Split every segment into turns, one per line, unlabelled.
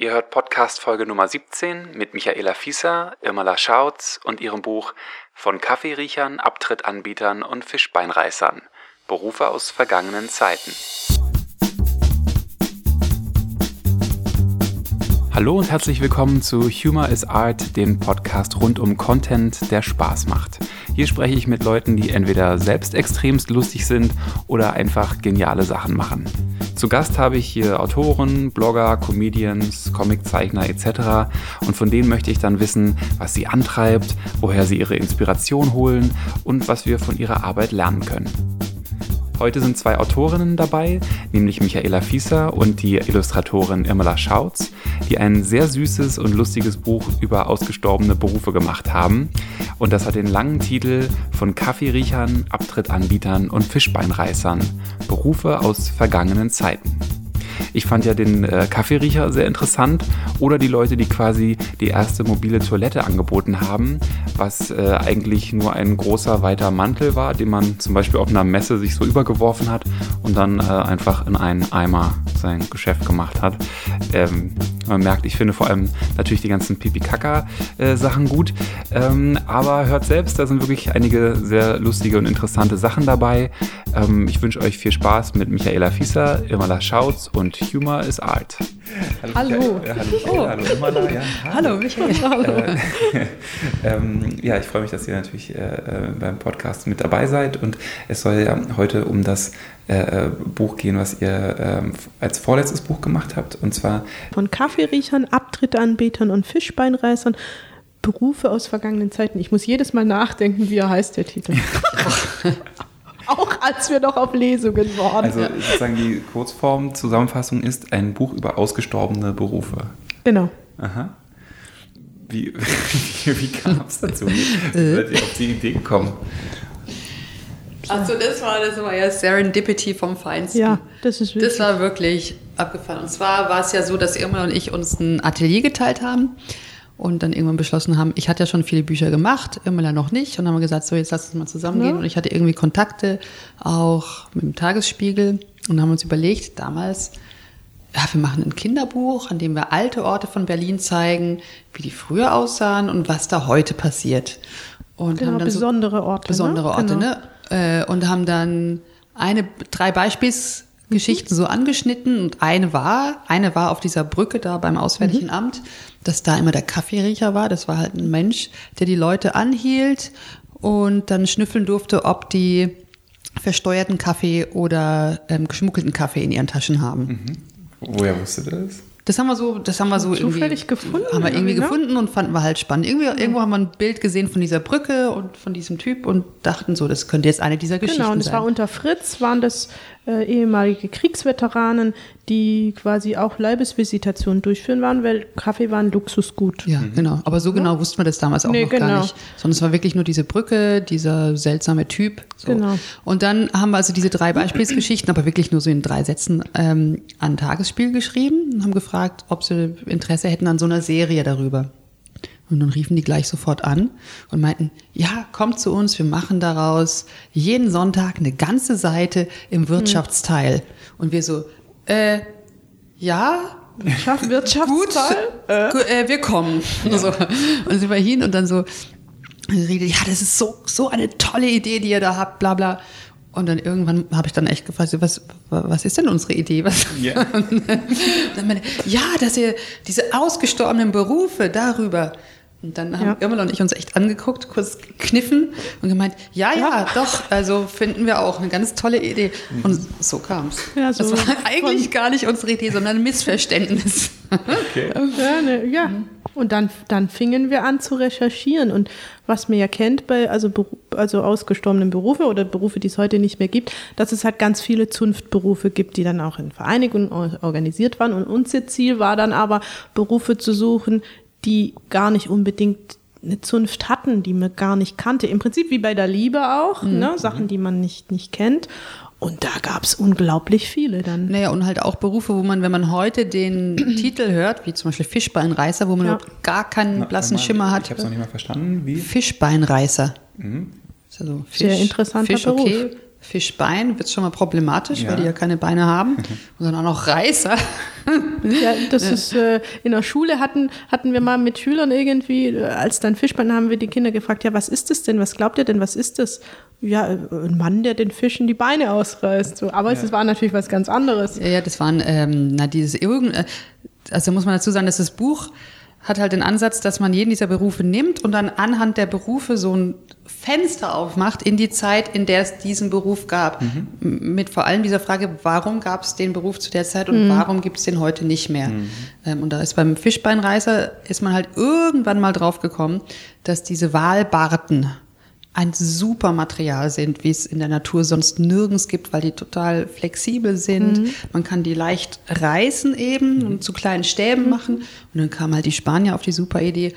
Ihr hört Podcast Folge Nummer 17 mit Michaela Fieser, Irmela Schautz und ihrem Buch Von Kaffeeriechern, Abtrittanbietern und Fischbeinreißern. Berufe aus vergangenen Zeiten. Hallo und herzlich willkommen zu Humor is Art, dem Podcast rund um Content, der Spaß macht. Hier spreche ich mit Leuten, die entweder selbst extremst lustig sind oder einfach geniale Sachen machen. Zu Gast habe ich hier Autoren, Blogger, Comedians, Comiczeichner etc. Und von denen möchte ich dann wissen, was sie antreibt, woher sie ihre Inspiration holen und was wir von ihrer Arbeit lernen können. Heute sind zwei Autorinnen dabei, nämlich Michaela Fieser und die Illustratorin Irmela Schautz, die ein sehr süßes und lustiges Buch über ausgestorbene Berufe gemacht haben. Und das hat den langen Titel von Kaffeeriechern, Abtrittanbietern und Fischbeinreißern. Berufe aus vergangenen Zeiten. Ich fand ja den äh, Kaffeeriecher sehr interessant oder die Leute, die quasi die erste mobile Toilette angeboten haben, was äh, eigentlich nur ein großer weiter Mantel war, den man zum Beispiel auf einer Messe sich so übergeworfen hat und dann äh, einfach in einen Eimer sein Geschäft gemacht hat. Ähm, man merkt, ich finde vor allem natürlich die ganzen Pipi-Kaka-Sachen gut. Ähm, aber hört selbst, da sind wirklich einige sehr lustige und interessante Sachen dabei. Ähm, ich wünsche euch viel Spaß mit Michaela Fieser, Irmala Schautz und Humor is Art.
Hallo.
Hallo. hallo, oh. hallo Irmala.
Ja, hallo. hallo Michael. Hallo. Äh,
ähm, ja, ich freue mich, dass ihr natürlich äh, äh, beim Podcast mit dabei seid. Und es soll ja heute um das äh, äh, Buch gehen, was ihr ähm, als vorletztes Buch gemacht habt. Und zwar
von Kaffeeriechern, Abtrittanbetern und Fischbeinreißern. Berufe aus vergangenen Zeiten. Ich muss jedes Mal nachdenken, wie er heißt, der Titel. Auch als wir noch auf Lesungen waren.
Also sozusagen die Kurzform, Zusammenfassung ist ein Buch über ausgestorbene Berufe.
Genau.
Aha. Wie, wie, wie kam es dazu? Wie seid ihr auf die Idee gekommen?
Also das war, das war ja Serendipity vom Feinsten.
Ja, das ist
wirklich. Das war wirklich abgefahren. Und zwar war es ja so, dass Irma und ich uns ein Atelier geteilt haben und dann irgendwann beschlossen haben, ich hatte ja schon viele Bücher gemacht, Irmela noch nicht. Und dann haben wir gesagt, so jetzt lass uns mal zusammengehen. Ja. Und ich hatte irgendwie Kontakte auch mit dem Tagesspiegel und haben uns überlegt, damals, ja, wir machen ein Kinderbuch, an dem wir alte Orte von Berlin zeigen, wie die früher aussahen und was da heute passiert.
Und genau, haben dann besondere
so
Orte.
Besondere ne? Orte, genau. ne? Und haben dann eine, drei Beispiels Geschichten so angeschnitten und eine war, eine war auf dieser Brücke da beim Auswärtigen mhm. Amt, dass da immer der Kaffeeriecher war. Das war halt ein Mensch, der die Leute anhielt und dann schnüffeln durfte, ob die versteuerten Kaffee oder ähm, geschmuggelten Kaffee in ihren Taschen haben. Mhm.
Woher wusste das?
Das haben wir so, das haben wir so
Zufällig irgendwie gefunden.
Haben wir irgendwie ne? gefunden und fanden wir halt spannend. Irgendwie, ja. Irgendwo haben wir ein Bild gesehen von dieser Brücke und von diesem Typ und dachten so, das könnte jetzt eine dieser Geschichten sein.
Genau, und es war unter Fritz, waren das äh, ehemalige Kriegsveteranen, die quasi auch Leibesvisitationen durchführen waren, weil Kaffee war ein Luxusgut.
Ja, mhm. genau. Aber so genau ja. wussten wir das damals auch nee, noch genau. gar nicht. Sondern es war wirklich nur diese Brücke, dieser seltsame Typ. So. Genau. Und dann haben wir also diese drei Beispielsgeschichten, aber wirklich nur so in drei Sätzen ähm, an Tagesspiel geschrieben und haben gefragt, ob sie Interesse hätten an so einer Serie darüber. Und dann riefen die gleich sofort an und meinten, ja, kommt zu uns, wir machen daraus jeden Sonntag eine ganze Seite im Wirtschaftsteil. Und wir so, äh, ja,
Wirtschaftsteil?
Gut, äh. äh, wir kommen. Ja. So. Und sind wir hin und dann so, redet, ja, das ist so, so eine tolle Idee, die ihr da habt, bla bla. Und dann irgendwann habe ich dann echt gefragt, was, was ist denn unsere Idee? Was? Yeah. dann meine, ja, dass ihr diese ausgestorbenen Berufe darüber und dann haben ja. Irmel und ich uns echt angeguckt, kurz kniffen und gemeint, ja, ja, ja, doch, also finden wir auch eine ganz tolle Idee. Und so kam es. Ja, so das war eigentlich gar nicht unsere Idee, sondern ein Missverständnis.
Okay. Ja, ne, ja. Und dann, dann fingen wir an zu recherchieren. Und was man ja kennt bei also, also ausgestorbenen Berufen oder Berufe, die es heute nicht mehr gibt, dass es halt ganz viele Zunftberufe gibt, die dann auch in Vereinigungen organisiert waren. Und unser Ziel war dann aber, Berufe zu suchen, die gar nicht unbedingt eine Zunft hatten, die man gar nicht kannte. Im Prinzip wie bei der Liebe auch, mhm. ne? Sachen, die man nicht, nicht kennt. Und da gab es unglaublich viele dann.
Naja, und halt auch Berufe, wo man, wenn man heute den Titel hört, wie zum Beispiel Fischbeinreißer, wo man ja. gar keinen blassen
mal,
Schimmer hat.
Ich habe es noch nicht mal verstanden. Wie?
Fischbeinreißer. Mhm.
Also Fisch, Sehr interessanter Fisch, Beruf. okay.
Fischbein wird es schon mal problematisch,
Ja.
weil die ja keine Beine haben. Und dann auch noch Reißer.
Ja, das ist äh, in der Schule hatten, hatten wir mal mit Schülern irgendwie, äh, als dann Fischbein haben wir die Kinder gefragt, ja, was ist das denn? Was glaubt ihr denn, was ist das? Ja, äh, ein Mann, der den Fischen die Beine ausreißt. So. Aber es war natürlich was ganz anderes.
Ja, ja, das waren, ähm, na, dieses irgend, äh, also muss man dazu sagen, dass das Buch hat halt den Ansatz, dass man jeden dieser Berufe nimmt und dann anhand der Berufe so ein Fenster aufmacht in die Zeit, in der es diesen Beruf gab. M- Mit vor allem dieser Frage, warum gab es den Beruf zu der Zeit und warum gibt es den heute nicht mehr? Ähm, und da ist beim Fischbeinreißer, ist man halt irgendwann mal drauf gekommen, dass diese Walbarten ein super Material sind, wie es in der Natur sonst nirgends gibt, weil die total flexibel sind. Man kann die leicht reißen eben und zu kleinen Stäben machen. Und dann kam halt die Spanier auf die super Idee,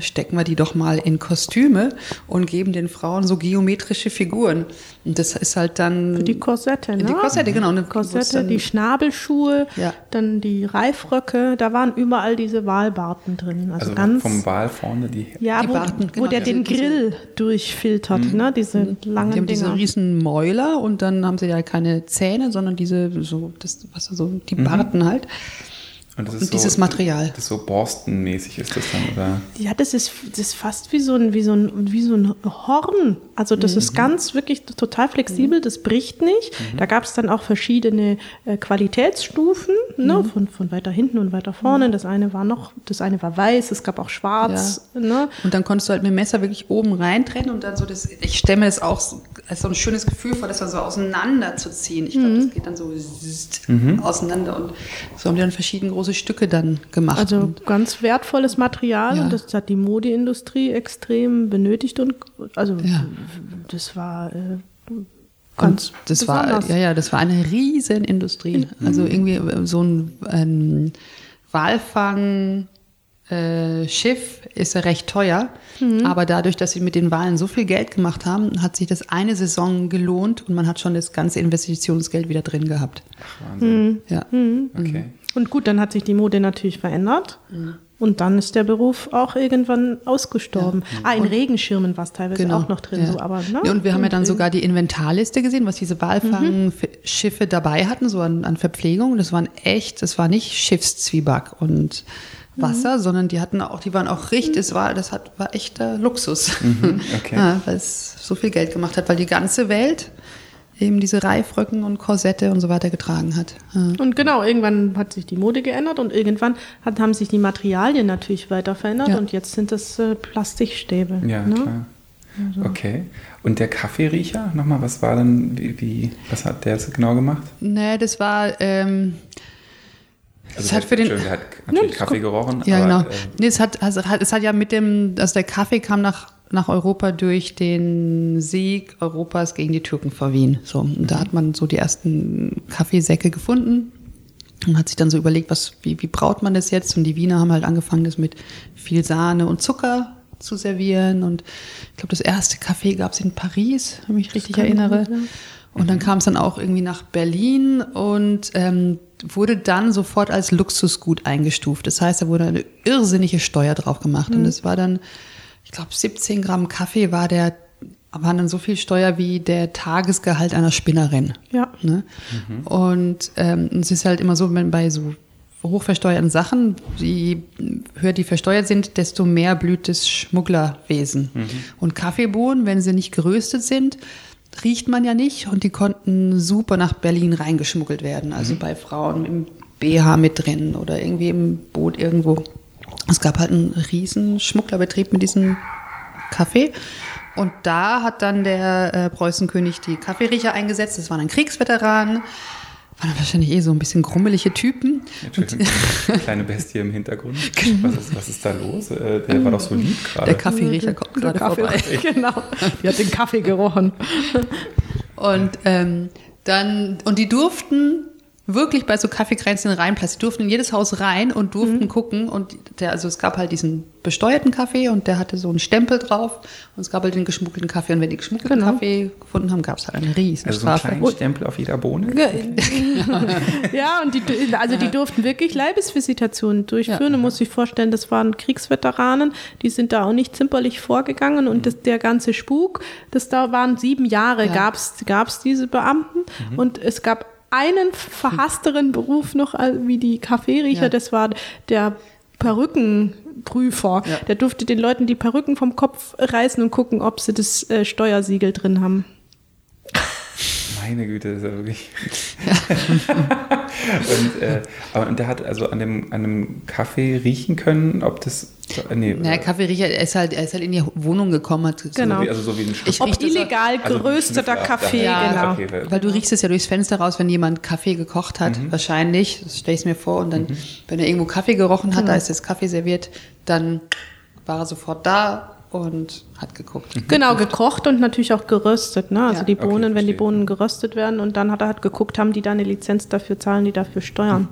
stecken wir die doch mal in Kostüme und geben den Frauen so geometrische Figuren. Und das ist halt dann...
Für die Korsette, ne?
Die Korsette, genau. Und
Korsette,
dann-
die Schnabelschuhe,
Ja.
dann die Reifröcke, da waren überall diese Walbarten drin. Also,
Also
ganz.
vom Wal vorne die.
ja,
die
wo,
Barten,
wo
genau,
der
diese-
den
diese-
Grill durchfiltert, ne? Diese langen
Die haben diese
Dinger.
riesen Mäuler und dann haben sie ja keine Zähne, sondern diese so das was so die Barten halt.
Und, das
Und dieses Material.
Das so Borstenmäßig ist das dann, oder?
Ja, das ist, das ist fast wie so ein, wie so ein, wie so ein Horn. Also das ist ganz wirklich total flexibel, das bricht nicht. Da gab es dann auch verschiedene äh, Qualitätsstufen, ne? von, von weiter hinten und weiter vorne. Das eine war noch, das eine war weiß, es gab auch schwarz. Ne?
Und dann konntest du halt mit dem Messer wirklich oben reintrennen und dann so das, ich stelle mir das auch so, als so ein schönes Gefühl vor, das dann so auseinander zu ziehen. Ich glaube, das geht dann so zzt auseinander und so haben die dann verschiedene große Stücke dann gemacht.
Also ganz wertvolles Material
Ja.
und das hat die Modeindustrie extrem benötigt und also
Ja.
das war äh, ganz
und das
besonders.
war, ja, ja, das war eine riesen Industrie. Also irgendwie äh, so ein, ein Walfang, äh, Schiff ist ja recht teuer, aber dadurch, dass sie mit den Walen so viel Geld gemacht haben, hat sich das eine Saison gelohnt und man hat schon das ganze Investitionsgeld wieder drin gehabt.
Wahnsinn.
Ja.
Okay.
Und gut, dann hat sich die Mode natürlich verändert. Und dann ist der Beruf auch irgendwann ausgestorben. Ah, in Regenschirmen war es teilweise auch noch drin.
Genau. ja.
So, aber, ne?
Ja, Und wir haben ja dann
Und
sogar die Inventarliste gesehen, was diese Walfangschiffe dabei hatten, so an, an Verpflegung. Das waren echt, das war nicht Schiffszwieback und Wasser, sondern die hatten auch, die waren auch richtig, es war, das hat, war echter Luxus.
okay.
Ja, weil es so viel Geld gemacht hat, weil die ganze Welt eben diese Reifröcken und Korsette und so weiter getragen hat. Ja.
Und genau, irgendwann hat sich die Mode geändert und irgendwann hat, haben sich die Materialien natürlich weiter verändert
Ja.
und jetzt sind das äh, Plastikstäbe.
Ja,
ne?
klar. Okay. Und der Kaffeeriecher, nochmal, was war dann, wie, wie, was hat der jetzt genau gemacht?
Nee, das war, ähm,
Also
Es
der
hat für den-
der hat natürlich Kaffee gerochen,
Ja,
aber
genau.
äh,
nee, es hat, also hat, es hat ja mit dem, also der Kaffee kam nach, nach Europa durch den Sieg Europas gegen die Türken vor Wien. So, und da hat man so die ersten Kaffeesäcke gefunden und hat sich dann so überlegt, was, wie, wie braut man das jetzt? Und die Wiener haben halt angefangen, das mit viel Sahne und Zucker zu servieren. Und ich glaube, das erste Kaffee gab es in Paris, wenn ich mich richtig erinnere. Und dann kam es dann auch irgendwie nach Berlin und ähm, wurde dann sofort als Luxusgut eingestuft. Das heißt, da wurde eine irrsinnige Steuer drauf gemacht. Und es war dann, ich glaube, 17 Gramm Kaffee war der, waren dann so viel Steuer wie der Tagesgehalt einer Spinnerin.
Ja.
Ne? Und ähm, es ist halt immer so, wenn bei so hochversteuerten Sachen, je höher die versteuert sind, desto mehr blüht das Schmugglerwesen. Und Kaffeebohnen, wenn sie nicht geröstet sind, riecht man ja nicht und die konnten super nach Berlin reingeschmuggelt werden. Also bei Frauen im BH mit drin oder irgendwie im Boot irgendwo. Es gab halt einen riesen Schmugglerbetrieb mit diesem Kaffee. Und da hat dann der äh, Preußenkönig die Kaffeeriecher eingesetzt. Das waren dann Kriegsveteranen, waren dann wahrscheinlich eh so ein bisschen krummelige Typen.
Entschuldigung, eine kleine Bestie im Hintergrund. Was ist, was ist da los? Äh, Der war doch so lieb gerade.
Der Kaffeeriecher kommt gerade
Kaffee,
vorbei.
genau. Die hat den Kaffee gerochen.
Und ähm, dann, und die durften wirklich bei so Kaffeekränzchen reinplatzt. Die durften in jedes Haus rein und durften gucken. Und der, also es gab halt diesen besteuerten Kaffee und der hatte so einen Stempel drauf. Und es gab halt den geschmuggelten Kaffee. Und wenn die geschmuggelten
Genau.
Kaffee gefunden haben, gab es halt eine riesen
Also so einen kleinen Stempel auf jeder Bohne.
ja, und die, also die durften wirklich Leibesvisitationen durchführen. Du musst dich vorstellen, das waren Kriegsveteranen, die sind da auch nicht zimperlich vorgegangen und das, der ganze Spuk, das da waren sieben Jahre,
Ja.
gab's gab's diese Beamten und es gab einen verhassteren Beruf noch wie die Kaffeeriecher,
Ja.
das war der Perückenprüfer.
Ja.
Der durfte den Leuten die Perücken vom Kopf reißen und gucken, ob sie das äh, Steuersiegel drin haben.
Meine Güte, das ist ja wirklich. und, äh, aber, und der hat also an dem, an dem Kaffee riechen können, ob das. äh, Nee,
Naja, Kaffeeriecher, er ist halt, er ist halt in die Wohnung gekommen. Hat
Genau.
wie, also so wie ein
Ich
Ob illegal
Also
gerösteter Kaffee,
daher-
genau.
okay, weil-
du riechst es ja durchs Fenster raus, wenn jemand Kaffee gekocht hat,
Mhm.
wahrscheinlich, das stelle ich mir vor, und dann, wenn er irgendwo Kaffee gerochen hat, da ist jetzt Kaffee serviert, dann war er sofort da und hat geguckt.
Genau, gekocht und natürlich auch geröstet. Ne? Also
Ja.
die Bohnen,
Okay,
wenn die. Bohnen geröstet werden und dann hat er halt geguckt, haben die da eine Lizenz dafür, zahlen die dafür Steuern.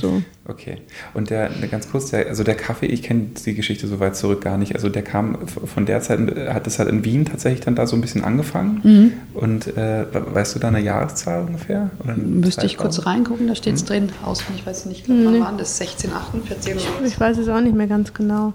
So.
Okay. Und der, ganz kurz, der, also der Kaffee, ich kenne die Geschichte so weit zurück gar nicht. Also der kam von der Zeit, hat das halt in Wien tatsächlich dann da so ein bisschen angefangen.
Mhm.
Und äh, weißt du da eine Jahreszahl ungefähr? Oder eine
Müsste ich
Zeitraum?
kurz reingucken, da steht es drin, auswendig, ich weiß nicht, ich glaube, wann waren das? 1648 oder?
Ich weiß es auch nicht mehr ganz genau.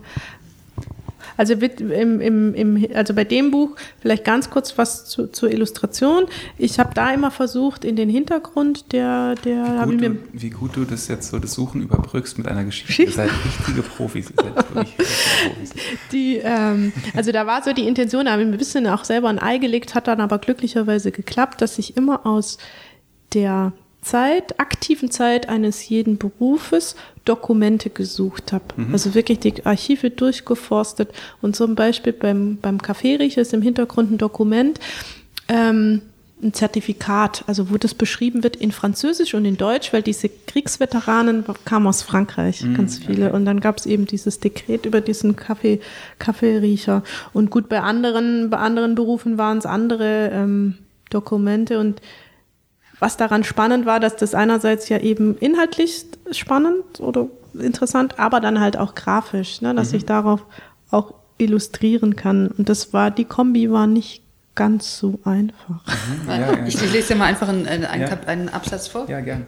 Also, im, im, im, also bei dem Buch vielleicht ganz kurz was zu, zur Illustration. Ich habe da immer versucht, in den Hintergrund der, der
Wie gut, du, wie gut du das jetzt so das Suchen überbrückst mit einer Geschichte. Ihr seid richtige Profis. Ihr seid wirklich richtige Profis.
Die, ähm, also da war so die Intention, da habe ich ein bisschen auch selber ein Ei gelegt, hat dann aber glücklicherweise geklappt, dass ich immer aus der Zeit, aktiven Zeit eines jeden Berufes Dokumente gesucht habe. Also wirklich die Archive durchgeforstet und zum Beispiel beim, beim Kaffeeriecher ist im Hintergrund ein Dokument, ähm, ein Zertifikat, also wo das beschrieben wird in Französisch und in Deutsch, weil diese Kriegsveteranen kamen aus Frankreich, ganz viele. Und dann gab es eben dieses Dekret über diesen Kaffee, Kaffeeriecher. Und gut, bei anderen, bei anderen Berufen waren es andere ähm, Dokumente und was daran spannend war, dass das einerseits ja eben inhaltlich spannend oder interessant, aber dann halt auch grafisch, ne, dass ich darauf auch illustrieren kann. Und das war, die Kombi war nicht ganz so einfach.
Ja, ja,
Ich lese dir mal einfach einen, einen,
Ja.
Einen Absatz vor.
ja gern.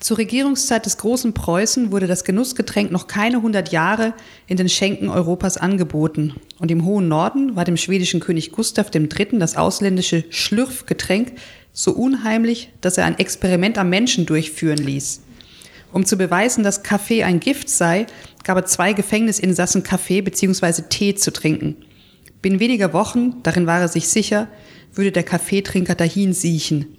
Zur Regierungszeit des großen Preußen wurde das Genussgetränk noch keine hundert Jahre in den Schenken Europas angeboten. Und im hohen Norden war dem schwedischen König Gustav III. das ausländische Schlürfgetränk so unheimlich, dass er ein Experiment am Menschen durchführen ließ. Um zu beweisen, dass Kaffee ein Gift sei, gab er zwei Gefängnisinsassen Kaffee bzw. Tee zu trinken. Binnen weniger Wochen, darin war er sich sicher, würde der Kaffeetrinker dahin siechen.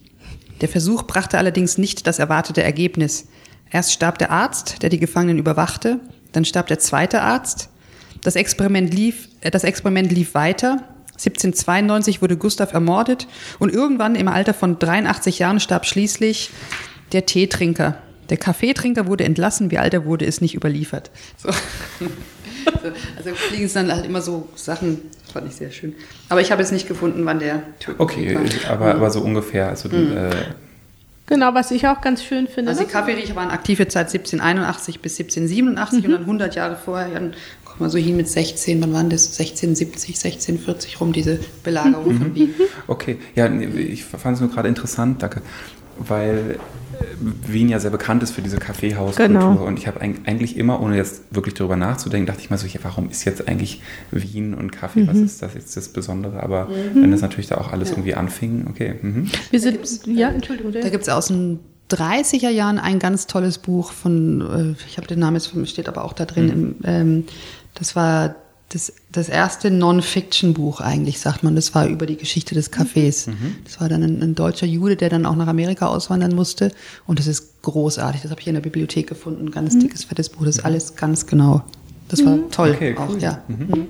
Der Versuch brachte allerdings nicht das erwartete Ergebnis. Erst starb der Arzt, der die Gefangenen überwachte, dann starb der zweite Arzt. Das Experiment lief, äh, das Experiment lief weiter. 1792 wurde Gustav ermordet und irgendwann im Alter von 83 Jahren starb schließlich der Teetrinker. Der Kaffeetrinker wurde entlassen, wie alt er wurde, ist nicht überliefert. So. So, also fliegen es dann halt immer so Sachen, fand ich sehr schön. Aber ich habe jetzt nicht gefunden, wann der Tod
Okay,
war.
aber, aber so ungefähr. Also, äh,
Genau, was ich auch ganz schön finde.
Also die
ne?
Kaffeeriecher waren aktive Zeit 1781 bis 1787 und dann 100 Jahre vorher, dann kommt man so hin mit 16, wann waren das? 1670, 1640 rum, diese Belagerung von Wien.
Okay, ja, ich fand es nur gerade interessant, danke, weil äh, Wien ja sehr bekannt ist für diese Kaffeehauskultur
Genau.
und ich habe eig- eigentlich immer, ohne jetzt wirklich darüber nachzudenken, dachte ich mal so, ja, warum ist jetzt eigentlich Wien und Kaffee,
Mhm.
was ist das jetzt das Besondere? Aber wenn das natürlich da auch alles irgendwie anfing, okay. Mhm.
Wir sind, ja, Entschuldigung.
Da gibt es aus den 30er Jahren ein ganz tolles Buch von, äh, ich habe den Namen jetzt, steht aber auch da drin, im, ähm, das war das, das erste Non-Fiction-Buch eigentlich, sagt man. Das war über die Geschichte des Cafés. Das war dann ein, ein deutscher Jude, der dann auch nach Amerika auswandern musste. Und das ist großartig. Das habe ich in der Bibliothek gefunden. Ein ganz dickes, fettes Buch. Das ist alles ganz genau. Das war toll.
Okay,
auch,
cool.
ja. Mhm.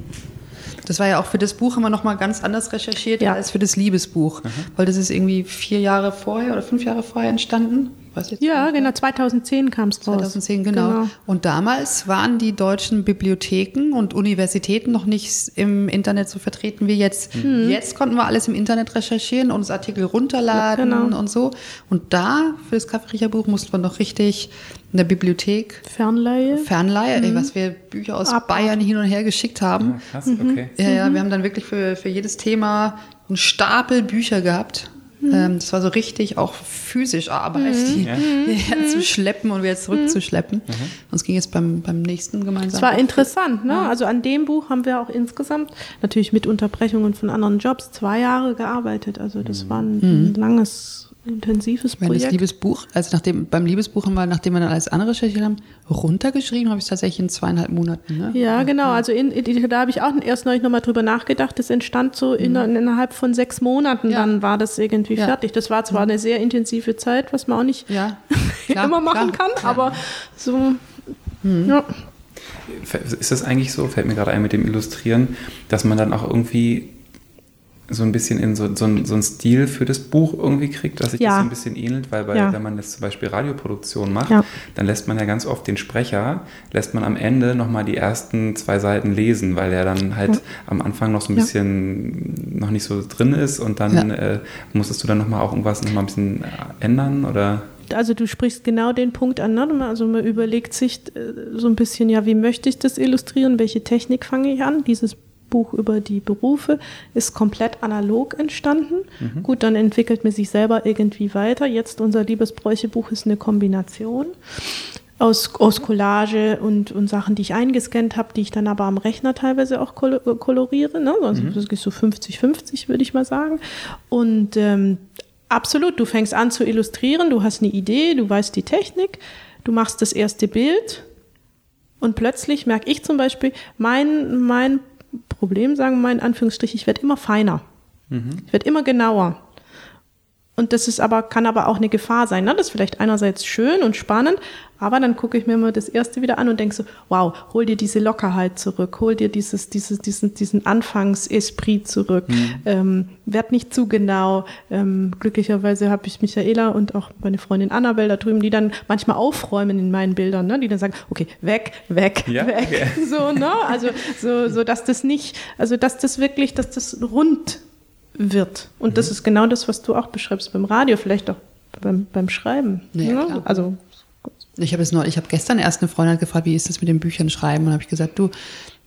Das war ja auch für das Buch haben wir nochmal ganz anders recherchiert
Ja.
als für das Liebesbuch. Weil das ist irgendwie vier Jahre vorher oder fünf Jahre vorher entstanden. Was jetzt
Ja, genau, 2010 kam es raus.
2010, genau. Und damals waren die deutschen Bibliotheken und Universitäten noch nicht im Internet so vertreten wie jetzt.
Mhm.
Jetzt konnten wir alles im Internet recherchieren und uns Artikel runterladen
Ja, genau.
und so. Und da, für das Kaffeeriecherbuch, mussten wir noch richtig in der Bibliothek
Fernleihe.
Fernleihe, ey, was wir Bücher aus
Mhm. Ab-
Bayern hin und her geschickt haben.
Ah, krass, okay.
Ja, ja, wir haben dann wirklich für, für jedes Thema einen Stapel Bücher gehabt. Ähm, das war so richtig auch physisch Arbeit, die
Ja.
hierher zu schleppen und wieder zurückzuschleppen. Uns ging es beim, beim nächsten gemeinsam.
Es war interessant, ne? Also an dem Buch haben wir auch insgesamt, natürlich mit Unterbrechungen von anderen Jobs, zwei Jahre gearbeitet. Also das war ein, ein langes, intensives
Ich meine, das
Projekt.
Liebesbuch, also nachdem, beim Liebesbuch haben wir, nachdem wir dann alles andere recherchiert haben, runtergeschrieben, habe ich es tatsächlich in zweieinhalb Monaten. Ne?
Ja, genau. Also in, in, da habe ich auch erst neulich nochmal drüber nachgedacht. Das entstand so in, innerhalb von sechs Monaten.
Ja.
Dann war das irgendwie
Ja.
fertig. Das war zwar eine sehr intensive Zeit, was man auch nicht
Ja, klar,
immer machen
klar.
kann, aber so. Ja.
Ist das eigentlich so, fällt mir gerade ein mit dem Illustrieren, dass man dann auch irgendwie so ein bisschen in so, so, ein, so einen Stil für das Buch irgendwie kriegt, dass sich
Ja.
das so ein bisschen ähnelt, weil bei,
Ja.
wenn man jetzt zum Beispiel Radioproduktion macht,
Ja.
dann lässt man ja ganz oft den Sprecher, lässt man am Ende nochmal die ersten zwei Seiten lesen, weil er dann halt am Anfang noch so ein
Ja.
bisschen noch nicht so drin ist und dann
Ja.
äh, musstest du dann nochmal auch irgendwas nochmal ein bisschen äh, ändern oder?
Also du sprichst genau den Punkt an. Ne? Also man überlegt sich äh, so ein bisschen, ja, wie möchte ich das illustrieren? Welche Technik fange ich an? Dieses Buch über die Berufe ist komplett analog entstanden. Gut, dann entwickelt man sich selber irgendwie weiter. Jetzt unser Liebesbräuchebuch ist eine Kombination aus, aus Collage und, und Sachen, die ich eingescannt habe, die ich dann aber am Rechner teilweise auch kol koloriere. Ne? Also das ist so 50-50, würde ich mal sagen. Und ähm, absolut, du fängst an zu illustrieren, du hast eine Idee, du weißt die Technik, du machst das erste Bild und plötzlich merke ich zum Beispiel, mein, mein Problem, sagen wir mal in Anführungsstrichen, ich werde immer feiner. Ich werde immer genauer. Und das ist aber, kann aber auch eine Gefahr sein. Ne? Das ist vielleicht einerseits schön und spannend, aber dann gucke ich mir mal das erste wieder an und denke so, wow, hol dir diese Lockerheit zurück, hol dir dieses, dieses, diesen, diesen Anfangsesprit zurück, ähm, werd nicht zu genau. Ähm, glücklicherweise habe ich Michaela und auch meine Freundin Annabelle da drüben, die dann manchmal aufräumen in meinen Bildern, ne? die dann sagen, okay, weg, weg,
Ja,
weg.
okay.
So, ne? Also so, so, dass das nicht, also dass das wirklich, dass das rund wird. Und das ist genau das, was du auch beschreibst beim Radio, vielleicht auch beim, beim Schreiben.
Ja,
ne?
klar.
Also
Ich habe es noch, ich habe gestern erst eine Freundin gefragt, wie ist das mit den Büchern schreiben? Und habe ich gesagt, du,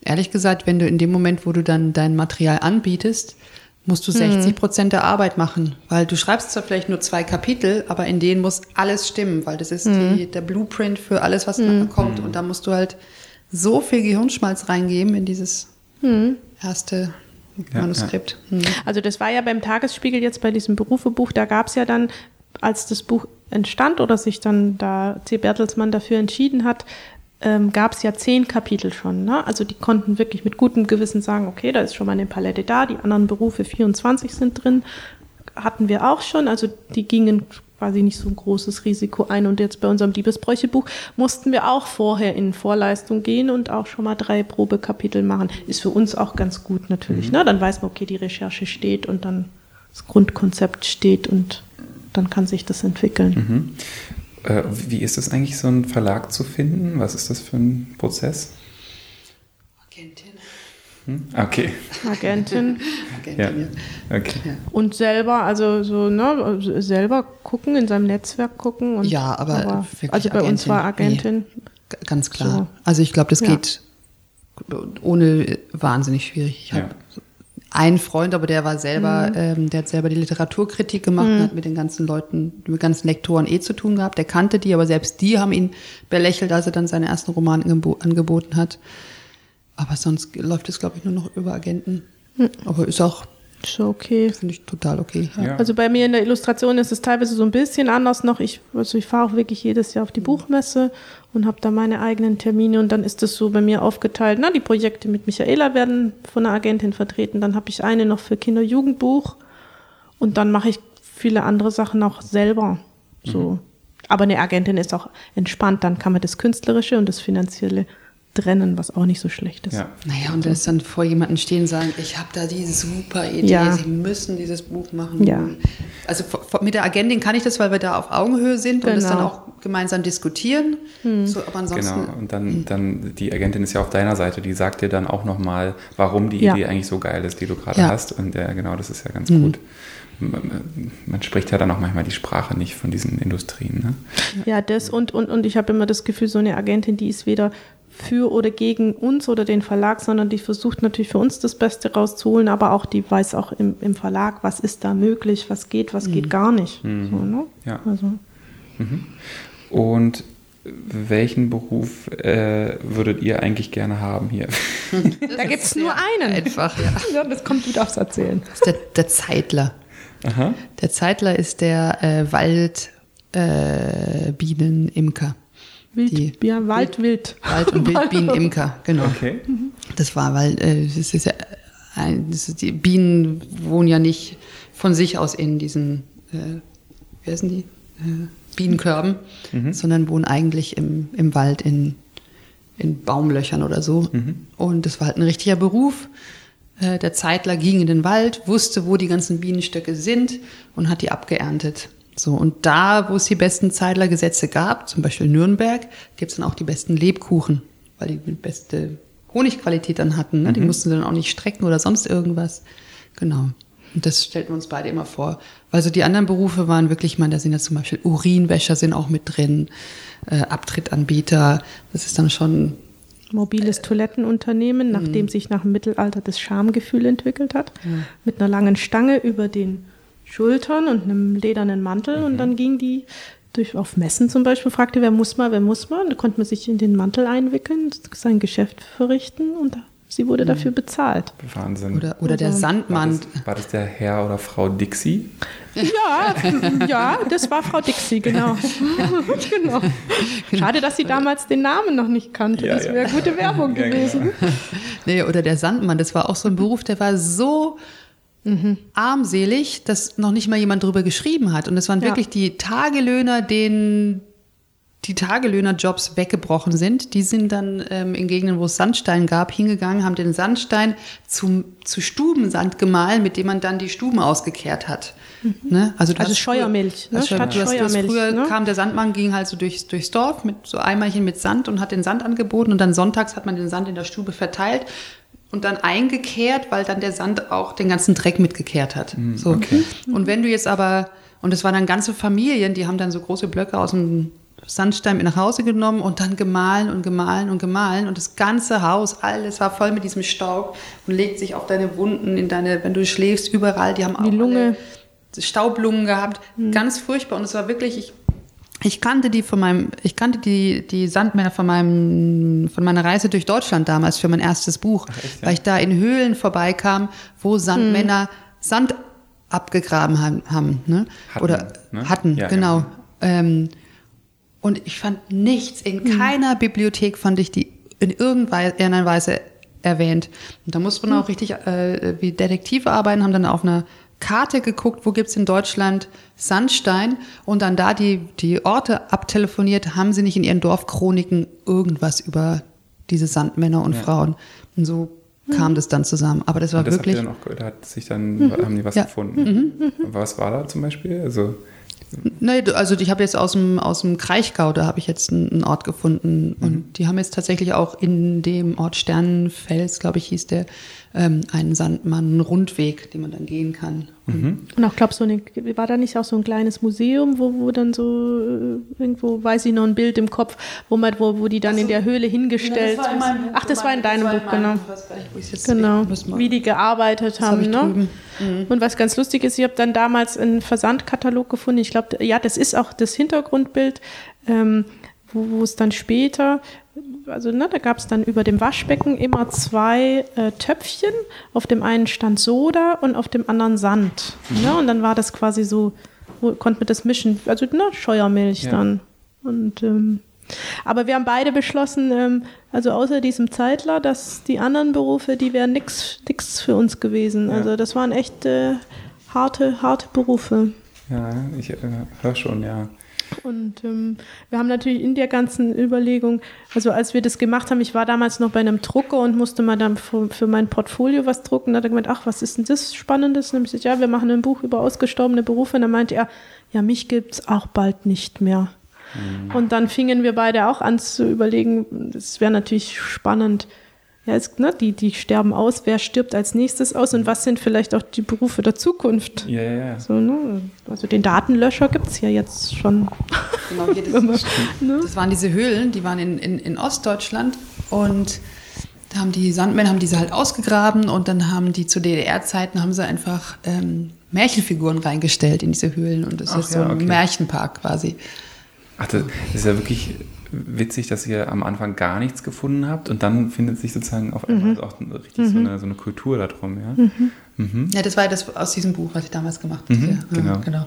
ehrlich gesagt, wenn du in dem Moment, wo du dann dein Material anbietest, musst du 60 Prozent der Arbeit machen, weil du schreibst zwar vielleicht nur zwei Kapitel, aber in denen muss alles stimmen, weil das ist die, der Blueprint für alles, was nachher kommt. Und da musst du halt so viel Gehirnschmalz reingeben in dieses erste
Ja,
Manuskript. Hm.
Also das war ja beim Tagesspiegel jetzt bei diesem Berufebuch, da gab es ja dann, als das Buch entstand oder sich dann da C. Bertelsmann dafür entschieden hat, ähm, gab es ja zehn Kapitel schon. Ne? Also die konnten wirklich mit gutem Gewissen sagen, okay, da ist schon mal eine Palette da, die anderen Berufe 24 sind drin, hatten wir auch schon. Also die gingen quasi nicht so ein großes Risiko ein. Und jetzt bei unserem Liebesbräuchebuch mussten wir auch vorher in Vorleistung gehen und auch schon mal drei Probekapitel machen. Ist für uns auch ganz gut natürlich. Ne? Dann weiß man, okay, die Recherche steht und dann das Grundkonzept steht und dann kann sich das entwickeln.
Äh, wie ist es eigentlich, so einen Verlag zu finden? Was ist das für ein Prozess?
Agentin.
Hm? Okay.
Agentin
Agentin, ja.
Okay.
und selber, also so, ne, selber gucken, in seinem Netzwerk gucken. Und,
Ja, aber wirklich
also bei uns
Agentin,
war Agentin.
G- Ganz klar.
So.
Also ich glaube, das
Ja.
geht ohne wahnsinnig schwierig. Ich
Ja.
habe einen Freund, aber der war
Mhm.
selber, ähm, der hat selber die Literaturkritik gemacht und hat mit den ganzen Leuten, mit den ganzen Lektoren eh zu tun gehabt. Der kannte die, aber selbst die haben ihn belächelt, als er dann seinen ersten Roman angebo- angeboten hat. Aber sonst läuft es, glaube ich, nur noch über Agenten.
Hm.
Aber ist auch,
Ist okay.
finde ich, total okay. Ja.
Ja.
Also bei mir in der Illustration ist es teilweise so ein bisschen anders noch. Ich, also ich fahre auch wirklich jedes Jahr auf die Buchmesse und habe da meine eigenen Termine und dann ist es so bei mir aufgeteilt. Na, die Projekte mit Michaela werden von einer Agentin vertreten. Dann habe ich eine noch für Kinder-Jugendbuch und dann mache ich viele andere Sachen auch selber. So. Aber eine Agentin ist auch entspannt. Dann kann man das Künstlerische und das Finanzielle trennen, was auch nicht so schlecht ist.
Ja.
Naja, und das dann vor jemanden stehen und sagen, ich habe da diese super Idee,
Ja.
Sie müssen dieses Buch machen.
Ja.
Also mit der Agentin kann ich das, weil wir da auf Augenhöhe sind und das
Genau.
dann auch gemeinsam diskutieren. So, aber ansonsten,
Genau, und dann, dann die Agentin ist ja auf deiner Seite, die sagt dir dann auch nochmal, warum die
Ja.
Idee eigentlich so geil ist, die du gerade
Ja.
hast. Und äh, genau, das ist ja ganz gut. Man, man spricht ja dann auch manchmal die Sprache nicht von diesen Industrien. Ne?
Ja, das und, und, und ich habe immer das Gefühl, so eine Agentin, die ist weder für oder gegen uns oder den Verlag, sondern die versucht natürlich für uns das Beste rauszuholen, aber auch die weiß auch im, im Verlag, was ist da möglich, was geht, was geht gar nicht. So, ne?
Ja.
Also,
Und welchen Beruf äh, würdet ihr eigentlich gerne haben hier?
da gibt es nur einen.
einfach, ja.
Ja, das kommt gut aufs Erzählen.
Das ist der, der Zeitler.
Aha.
Der Zeitler ist der äh, Waldbienenimker. Äh.
Wild,
Die-
ja, Wald, wild.
Wald- und Wildbienenimker, genau.
Okay.
Das war, weil äh, es ist ja ein, das ist, die Bienen wohnen ja nicht von sich aus in diesen, äh, wie heißen die? Äh, Bienenkörben, sondern wohnen eigentlich im, im Wald in, in Baumlöchern oder so. Und das war halt ein richtiger Beruf. Äh, der Zeitler ging in den Wald, wusste, wo die ganzen Bienenstöcke sind und hat die abgeerntet. So, und da, wo es die besten Zeitlergesetze gab, zum Beispiel Nürnberg, gibt es dann auch die besten Lebkuchen, weil die die beste Honigqualität dann hatten. Ne? Die mussten sie dann auch nicht strecken oder sonst irgendwas. Genau. Und das stellten wir uns beide immer vor. Weil so die anderen Berufe waren wirklich, ich meine, da sind ja zum Beispiel Urinwäscher sind auch mit drin, äh, Abtrittanbieter. Das ist dann schon
Mobiles Toilettenunternehmen, nachdem sich nach dem Mittelalter das Schamgefühl entwickelt hat, mit einer langen Stange über den Schultern und einem ledernen Mantel. Und dann ging die durch auf Messen zum Beispiel, fragte, wer muss mal, wer muss mal. Und da konnte man sich in den Mantel einwickeln, sein Geschäft verrichten und sie wurde dafür bezahlt.
Wahnsinn.
oder oder der
Also-
war,
Sandmann.
das, war das der Herr oder Frau Dixie?
Ja, ja, das war Frau Dixie, genau. genau. Schade, dass sie damals den Namen noch nicht kannte.
Ja,
das
ja.
wäre gute Werbung
Ja, genau.
gewesen.
Nee, oder der Sandmann, das war auch so ein Beruf, der war so armselig, dass noch nicht mal jemand drüber geschrieben hat. Und es waren
Ja.
wirklich die Tagelöhner, denen die Tagelöhnerjobs weggebrochen sind. Die sind dann ähm, in Gegenden, wo es Sandstein gab, hingegangen, haben den Sandstein zum, zu Stubensand gemahlen, mit dem man dann die Stuben ausgekehrt hat. Ne? Also, du
Also
hast früher-
Scheuermilch, ne?
Also
Statt
du hast, du
Scheuermilch,
früher
ne?
kam der Sandmann, ging halt so durchs, durchs Dorf mit so Eimerchen mit Sand und hat den Sand angeboten und dann sonntags hat man den Sand in der Stube verteilt und dann eingekehrt, weil dann der Sand auch den ganzen Dreck mitgekehrt hat. so.
okay.
Und wenn du jetzt aber, und es waren dann ganze Familien, die haben dann so große Blöcke aus dem Sandstein mit nach Hause genommen und dann gemahlen und gemahlen und gemahlen und das ganze Haus, alles war voll mit diesem Staub und legt sich auf deine Wunden, in deine, wenn du schläfst, überall, die haben auch
Die Lunge.
alle Staublungen gehabt,
Mhm.
ganz furchtbar. Und es war wirklich, ich, ich kannte die von meinem, ich kannte die, die Sandmänner von meinem, von meiner Reise durch Deutschland damals für mein erstes Buch,
echt, ja?
weil ich da in Höhlen vorbeikam, wo Sandmänner Sand abgegraben haben, haben ne?
Hatten,
oder
ne?
hatten,
Ja,
genau.
ja.
Ähm, und ich fand nichts, in
Mhm.
keiner Bibliothek fand ich die in irgendeiner Weise erwähnt. Und da musste man auch richtig äh, wie Detektive arbeiten, haben dann auf einer Karte geguckt, wo gibt's in Deutschland Sandstein und dann da die, die Orte abtelefoniert, haben sie nicht in ihren Dorfchroniken irgendwas über diese Sandmänner und
Ja.
Frauen. Und so kam das dann zusammen. Aber das war
das
wirklich.
habt ihr dann auch gehört, da hat sich dann, haben die was
Ja.
gefunden. Was war da zum Beispiel? Also,
Nee, also ich habe jetzt aus dem, aus dem Kraichgau, da habe ich jetzt einen, einen Ort gefunden. Und die haben jetzt tatsächlich auch in dem Ort Sternenfels, glaube ich, hieß der, ähm, einen Sandmann-Rundweg, den man dann gehen kann.
Und auch, glaube so eine, war da nicht auch so ein kleines Museum, wo, wo dann so äh, irgendwo, weiß ich noch, ein Bild im Kopf, wo man, wo, wo die dann in der Höhle hingestellt Ach, das war in deinem Buch, genau. Genau, wie die gearbeitet
hab
haben.
ich
Ne?
drüben.
Und was ganz lustig ist, ich habe dann damals einen Versandkatalog gefunden. Ich glaube, ja, das ist auch das Hintergrundbild, ähm, wo, wo es dann später, also ne, da gab es dann über dem Waschbecken immer zwei äh, Töpfchen. Auf dem einen stand Soda und auf dem anderen Sand. Ne? Und dann war das quasi so, wo, konnte man das mischen, also ne, Scheuermilch
Ja.
dann. Und ähm, aber wir haben beide beschlossen, ähm, also außer diesem Zeitler, dass die anderen Berufe, die wären nix, nix für uns gewesen.
Ja.
Also das waren echt äh, harte, harte Berufe.
ja, ich äh, höre schon, ja.
Und ähm, wir haben natürlich in der ganzen Überlegung, also als wir das gemacht haben, ich war damals noch bei einem Drucker und musste mal dann für, für mein Portfolio was drucken. Da hat er gemeint, ach, was ist denn das Spannendes? Und dann habe ich gesagt, ja, wir machen ein Buch über ausgestorbene Berufe. Und dann meinte er, ja, mich gibt es auch bald nicht mehr. Mhm. Und dann fingen wir beide auch an zu überlegen, es wäre natürlich spannend, ja, es, ne, die, die sterben aus, wer stirbt als nächstes aus und was sind vielleicht auch die Berufe der Zukunft?
Ja, ja, ja.
So, ne? Also den Datenlöscher gibt es ja jetzt schon. Genau,
hier, das, ne? das, waren diese Höhlen, die waren in, in, in Ostdeutschland und da haben die Sandmänner haben diese halt ausgegraben und dann haben die zu DDR-Zeiten haben sie einfach ähm, Märchenfiguren reingestellt in diese Höhlen und das Ach, ist so ein okay. Märchenpark quasi.
Ach, das ist ja wirklich witzig, dass ihr am Anfang gar nichts gefunden habt und dann findet sich sozusagen auf einmal mhm. auch richtig mhm. so, eine, so eine Kultur darum. Ja? Mhm.
mhm. ja, das war ja das aus diesem Buch, was ich damals gemacht habe. Mhm, ja, genau. genau.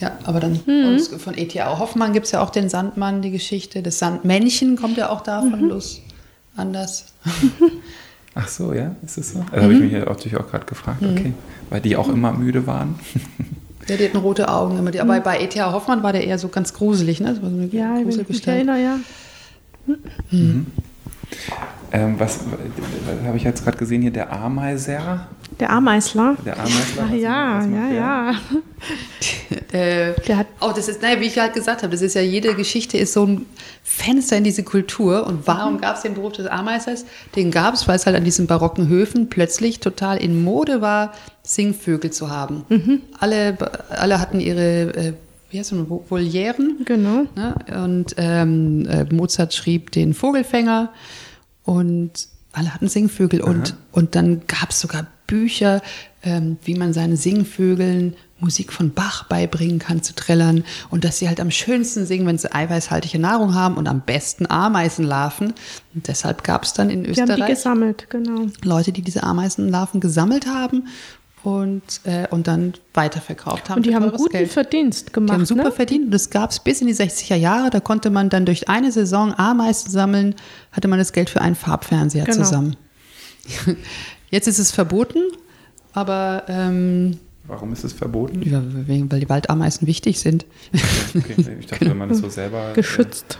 Ja, aber dann mhm. von E.T.A. Hoffmann gibt es ja auch den Sandmann, die Geschichte. Das Sandmännchen kommt ja auch davon, bloß anders.
Ach so, ja, ist das so? Da habe ich mich ja natürlich auch gerade gefragt, okay. Weil die auch immer müde waren.
Ja, die hatten rote Augen immer. Aber mhm. bei E.T.A. Hoffmann war der eher so ganz gruselig, ne? Das war so eine
ja, ich mich erinnere, ja.
Mhm. Ähm, was, was habe ich jetzt gerade gesehen hier? Der Ameiser.
Der Ameisler.
Der Ameisler.
Ach, ja, ja, ja.
äh, der hat oh, das ist, naja, wie ich halt gesagt habe, das ist ja jede Geschichte ist so ein Fenster in diese Kultur. Und warum mhm. gab es den Beruf des Ameisers? Den gab es, weil es halt an diesen barocken Höfen plötzlich total in Mode war, Singvögel zu haben. Mhm. Alle, alle hatten ihre äh, wie heißt das, Volieren.
Genau.
Ne? Und ähm, äh, Mozart schrieb den Vogelfänger und alle hatten Singvögel und, und dann gab es sogar Bücher, ähm, wie man seinen Singvögeln Musik von Bach beibringen kann zu trällern und dass sie halt am schönsten singen, wenn sie eiweißhaltige Nahrung haben und am besten Ameisenlarven. Und deshalb gab es dann in Österreich die haben
die gesammelt, genau.
Leute, die diese Ameisenlarven gesammelt haben und, äh, und dann weiterverkauft haben.
Und die haben guten Geld. Verdienst gemacht. Die haben
super
ne?
verdient. Und das gab es bis in die 60er Jahre. Da konnte man dann durch eine Saison Ameisen sammeln, hatte man das Geld für einen Farbfernseher genau. zusammen. Jetzt ist es verboten, aber. Ähm,
Warum ist es verboten?
Ja, weil die Waldameisen wichtig sind.
Okay, ich dachte, wenn man das so selber.
Geschützt.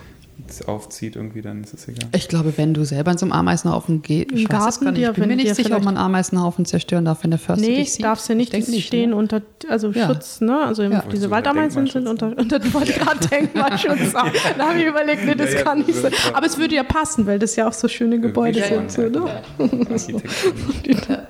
Aufzieht, irgendwie, dann ist es egal.
Ich glaube, wenn du selber in so einem Ameisenhaufen gehst, ich,
Garten, weiß
nicht, ich bin mir nicht sicher, ob man einen Ameisenhaufen zerstören darf, wenn der Förster
nee,
dich sieht.
Nee, darfst du nicht, die stehen ne? unter, also ja. Schutz, ne? Also ja. diese Waldameisen sind unter, unter Denkmalschutz. da habe ich überlegt, nee, das ja, kann nicht sein. Aber es würde ja passen, weil das ja auch so schöne Gebäude sind. So, ne?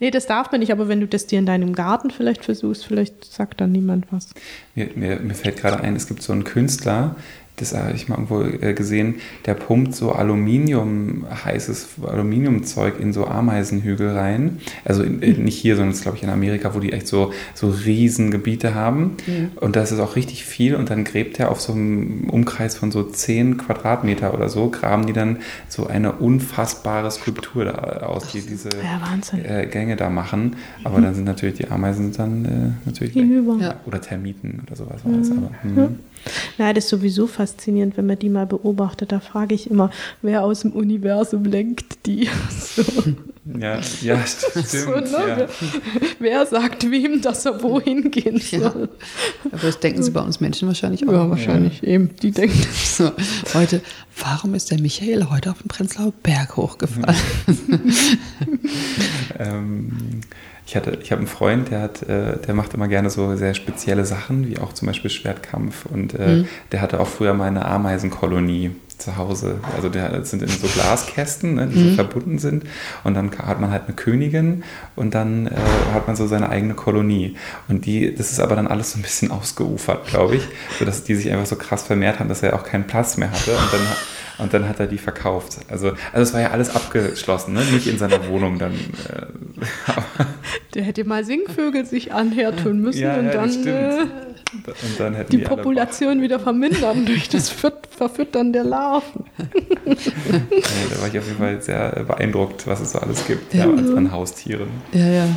nee, das darf man nicht, aber wenn du das dir in deinem Garten vielleicht versuchst, vielleicht sagt dann niemand was.
Mir, mir, mir fällt gerade ein, es gibt so einen Künstler, das habe ich mal irgendwo äh, gesehen, der pumpt so Aluminium, heißes Aluminiumzeug in so Ameisenhügel rein. Also in, in, nicht hier, sondern es glaube ich in Amerika, wo die echt so, so riesen Gebiete haben. Mhm. Und das ist auch richtig viel. Und dann gräbt er auf so einem Umkreis von so 10 Quadratmeter oder so, graben die dann so eine unfassbare Skulptur da aus, die diese
ja,
äh, Gänge da machen. Aber mhm. dann sind natürlich die Ameisen dann äh, natürlich
Hinüber.
Ja. Oder Termiten oder sowas. Mhm. Aber,
mhm. Ja, das ist sowieso faszinierend, wenn man die mal beobachtet. Da frage ich immer, wer aus dem Universum lenkt die? So.
Ja, ja, stimmt. So, ne? ja.
Wer, wer, sagt wem, dass er wohin gehen soll? Ja.
Aber das denken sie bei uns Menschen wahrscheinlich auch.
Ja, wahrscheinlich ja. eben. Die denken
so. Heute, warum ist der Michael heute auf den Prenzlauer Berg hochgefallen?
ähm, ich hatte, ich habe einen Freund, der hat, äh, der macht immer gerne so sehr spezielle Sachen, wie auch zum Beispiel Schwertkampf. Und äh, mhm. der hatte auch früher mal eine Ameisenkolonie zu Hause. Also der sind in so Glaskästen, ne, die mhm. so verbunden sind. Und dann hat man halt eine Königin und dann äh, hat man so seine eigene Kolonie. Und die, das ist aber dann alles so ein bisschen ausgeufert, glaube ich, sodass die sich einfach so krass vermehrt haben, dass er auch keinen Platz mehr hatte. Und dann und dann hat er die verkauft. Also, also es war ja alles abgeschlossen, ne? nicht in seiner Wohnung dann. Äh,
Der hätte mal Singvögel sich anhertun müssen ja, und, ja, dann, äh, und, dann, die, die Population wieder vermindern durch das Verfüttern der Larven.
da war ich auf jeden Fall sehr beeindruckt, was es so alles gibt ja. an Haustieren.
Ja, ja.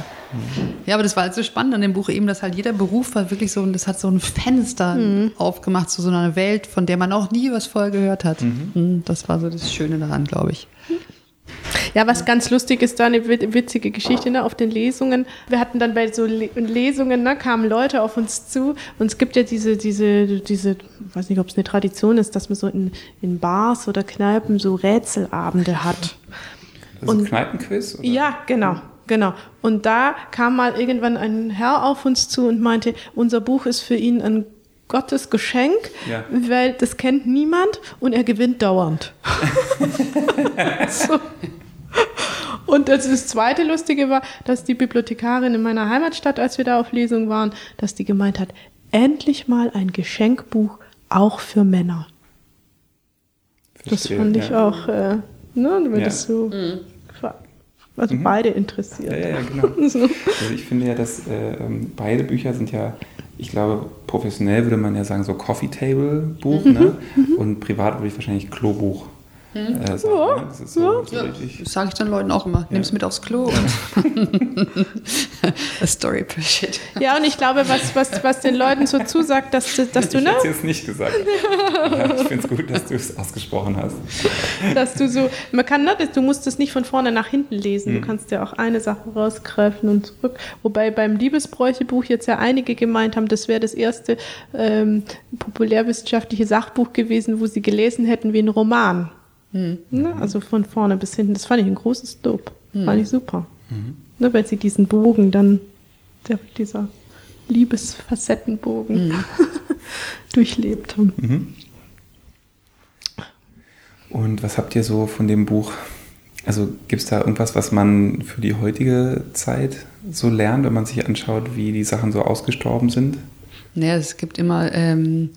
Ja, aber das war halt so spannend an dem Buch eben, dass halt jeder Beruf war wirklich so, und das hat so ein Fenster mhm. aufgemacht zu so einer Welt, von der man auch nie was vorher gehört hat. Mhm. mhm das war so das Schöne daran, glaube ich.
Ja, was ganz lustig ist, da eine witzige Geschichte ne, auf den Lesungen. Wir hatten dann bei so Lesungen, ne, kamen Leute auf uns zu und es gibt ja diese, diese, diese, ich weiß nicht, ob es eine Tradition ist, dass man so in, in Bars oder Kneipen so Rätselabende hat.
Also und, Kneipenquiz?
Oder? Ja, genau. Genau. Und da kam mal irgendwann ein Herr auf uns zu und meinte, unser Buch ist für ihn ein Gottes Geschenk, ja. weil das kennt niemand und er gewinnt dauernd. so. Und das, das zweite Lustige war, dass die Bibliothekarin in meiner Heimatstadt, als wir da auf Lesung waren, dass die gemeint hat, endlich mal ein Geschenkbuch auch für Männer. Verstehe, das fand ich ja. auch, äh, ne, wenn ja. das so mhm. Also mhm. beide interessiert.
Ja, ja, genau. so. Also ich finde ja, dass äh, ähm, beide Bücher sind ja, ich glaube, professionell würde man ja sagen, so Coffee Table Buch, mhm. ne? Mhm. Und privat würde ich wahrscheinlich Klobuch hm. Äh, sagen, ja, ne? das, so,
ja. ja, das sage ich dann Leuten auch immer. Nimm es mit aufs Klo und A Story per Shit.
Ja, und ich glaube, was, was, was den Leuten so zusagt, dass, dass
ich
du, ne?
Ich hätte es nicht gesagt. ja, ich finde es gut, dass du es ausgesprochen hast.
Dass du so, man kann, ne, du musst es nicht von vorne nach hinten lesen. Hm. Du kannst ja auch eine Sache rausgreifen und zurück. Wobei beim Liebesbräuchebuch jetzt ja einige gemeint haben, das wäre das erste ähm, populärwissenschaftliche Sachbuch gewesen, wo sie gelesen hätten wie ein Roman. Mhm. Ne? Also von vorne bis hinten. Das fand ich ein großes Lob. Mhm. Fand ich super. Mhm. Ne, weil sie diesen Bogen dann, der, dieser Liebesfacettenbogen mhm. durchlebt haben. Mhm.
Und was habt ihr so von dem Buch? Also gibt es da irgendwas, was man für die heutige Zeit so lernt, wenn man sich anschaut, wie die Sachen so ausgestorben sind?
Naja, es gibt immer ähm,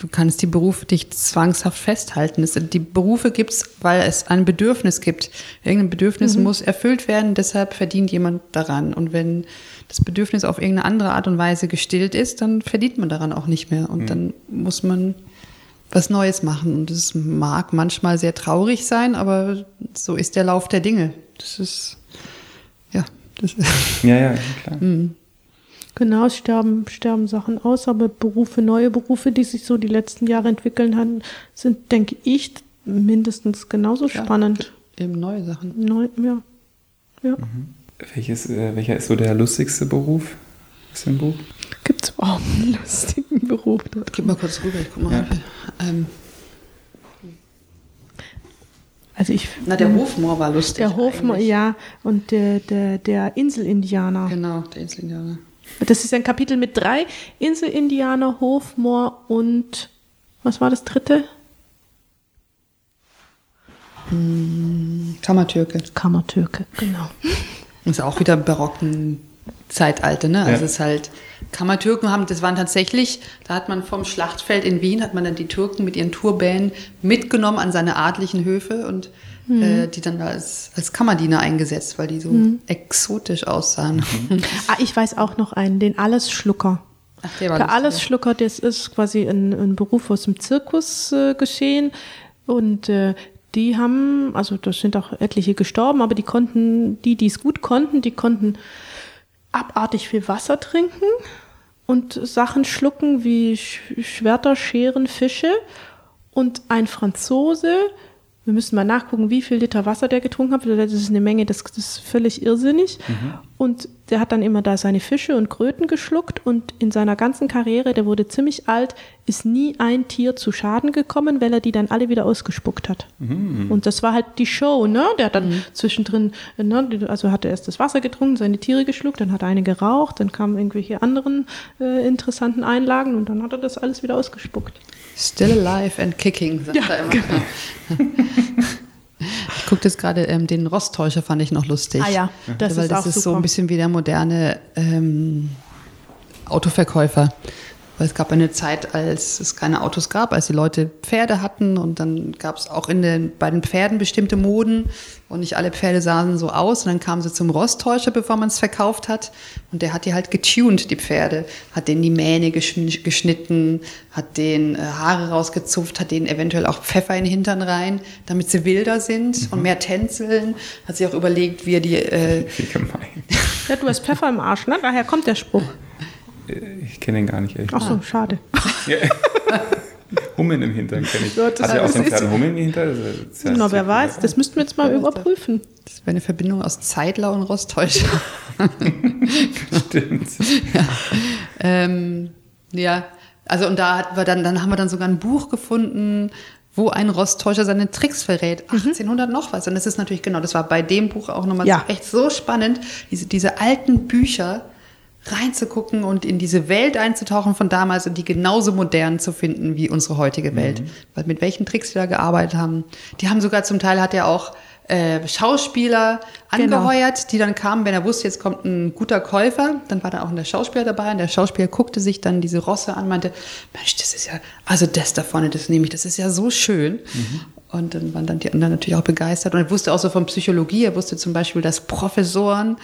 du kannst die Berufe dich zwangshaft festhalten. Es, die Berufe gibt es, weil es ein Bedürfnis gibt. Irgendein Bedürfnis mhm. muss erfüllt werden, deshalb verdient jemand daran. Und wenn das Bedürfnis auf irgendeine andere Art und Weise gestillt ist, dann verdient man daran auch nicht mehr. Und mhm. dann muss man was Neues machen. Und das mag manchmal sehr traurig sein, aber so ist der Lauf der Dinge. Das ist, ja. Das
ja, ja, klar. Mhm.
Genau, es sterben, sterben Sachen aus, aber Berufe, neue Berufe, die sich so die letzten Jahre entwickeln haben, sind, denke ich, mindestens genauso ja, spannend.
Eben neue Sachen.
Neu, ja. ja.
Mhm. Welches, äh, welcher ist so der lustigste Beruf aus dem Buch?
Gibt es überhaupt einen lustigen Beruf?
Gib mal kurz rüber, ich guck mal. Ja. Ähm.
Also ich,
Na, der Hofmoor war lustig.
Der Hofmoor, ja. Und der, der, der Inselindianer.
Genau, der Inselindianer.
Das ist ein Kapitel mit drei Inselindianer, Hofmoor und was war das dritte?
Hm, Kammertürke.
Kammertürke, genau.
Das ist auch wieder barocken Zeitalter, ne? Also ja. es ist halt Kammertürken haben, das waren tatsächlich, da hat man vom Schlachtfeld in Wien hat man dann die Türken mit ihren Turbänen mitgenommen an seine adlichen Höfe und mhm. äh, die dann als, als Kammerdiener eingesetzt, weil die so mhm. exotisch aussahen.
Mhm. ah, ich weiß auch noch einen, den Allesschlucker. Ach, der, war der Allesschlucker, das ist quasi ein, ein Beruf aus dem Zirkus äh, geschehen und äh, die haben, also da sind auch etliche gestorben, aber die konnten, die, die es gut konnten, die konnten abartig viel Wasser trinken und Sachen schlucken wie Schwerter, Scheren, Fische. Und ein Franzose, wir müssen mal nachgucken, wie viel Liter Wasser der getrunken hat. Das ist eine Menge, das, das ist völlig irrsinnig. Mhm. Und der hat dann immer da seine Fische und Kröten geschluckt und in seiner ganzen Karriere, der wurde ziemlich alt, ist nie ein Tier zu Schaden gekommen, weil er die dann alle wieder ausgespuckt hat. Mhm. Und das war halt die Show, ne? Der hat dann mhm. zwischendrin, ne, also hat er erst das Wasser getrunken, seine Tiere geschluckt, dann hat er eine geraucht, dann kamen irgendwelche anderen äh, interessanten Einlagen und dann hat er das alles wieder ausgespuckt.
Still alive and kicking, sagt ja, er immer. Genau. Ich gucke jetzt gerade, ähm, den Rosttäuscher fand ich noch lustig.
Ah ja,
das Weil ist das ist super. so ein bisschen wie der moderne ähm, Autoverkäufer. Weil es gab eine Zeit, als es keine Autos gab, als die Leute Pferde hatten und dann gab es auch in den, bei den Pferden bestimmte Moden und nicht alle Pferde sahen so aus. Und dann kamen sie zum Rosttäuscher, bevor man es verkauft hat. Und der hat die halt getuned, die Pferde. Hat denen die Mähne geschnitten, hat den äh, Haare rausgezupft, hat denen eventuell auch Pfeffer in den Hintern rein, damit sie wilder sind mhm. und mehr tänzeln. Hat sich auch überlegt, wie er die... Äh, wie gemein.
Ja, du hast Pfeffer im Arsch, ne? Daher kommt der Spruch.
Ich kenne ihn gar nicht.
Ach so, schade.
Hummeln im Hintern, kenne ich.
Ja,
Hat er auch so einen kleinen Hummeln im Hintern? Das ja-
Na, wer weiß, das müssten wir jetzt mal überprüfen.
Das wäre eine Verbindung aus Zeitler und Rostäuscher.
Stimmt.
ähm, ja, also und da hatten wir dann, dann haben wir dann sogar ein Buch gefunden, wo ein Rostäuscher seine Tricks verrät. 1800 noch was. Und das ist natürlich genau, das war bei dem Buch auch nochmal
Ja.
so, echt so spannend, diese, diese alten Bücher reinzugucken und in diese Welt einzutauchen von damals und die genauso modern zu finden wie unsere heutige Welt. Weil mit welchen Tricks die da gearbeitet haben. Die haben sogar zum Teil hat er auch äh, Schauspieler
Genau.
angeheuert, die dann kamen, wenn er wusste, jetzt kommt ein guter Käufer, dann war da auch ein der Schauspieler dabei und der Schauspieler guckte sich dann diese Rosse an, meinte, Mensch, das ist ja, also das da vorne, das nehme ich, das ist ja so schön. Und dann waren dann die anderen natürlich auch begeistert und er wusste auch so von Psychologie, er wusste zum Beispiel, dass Professoren,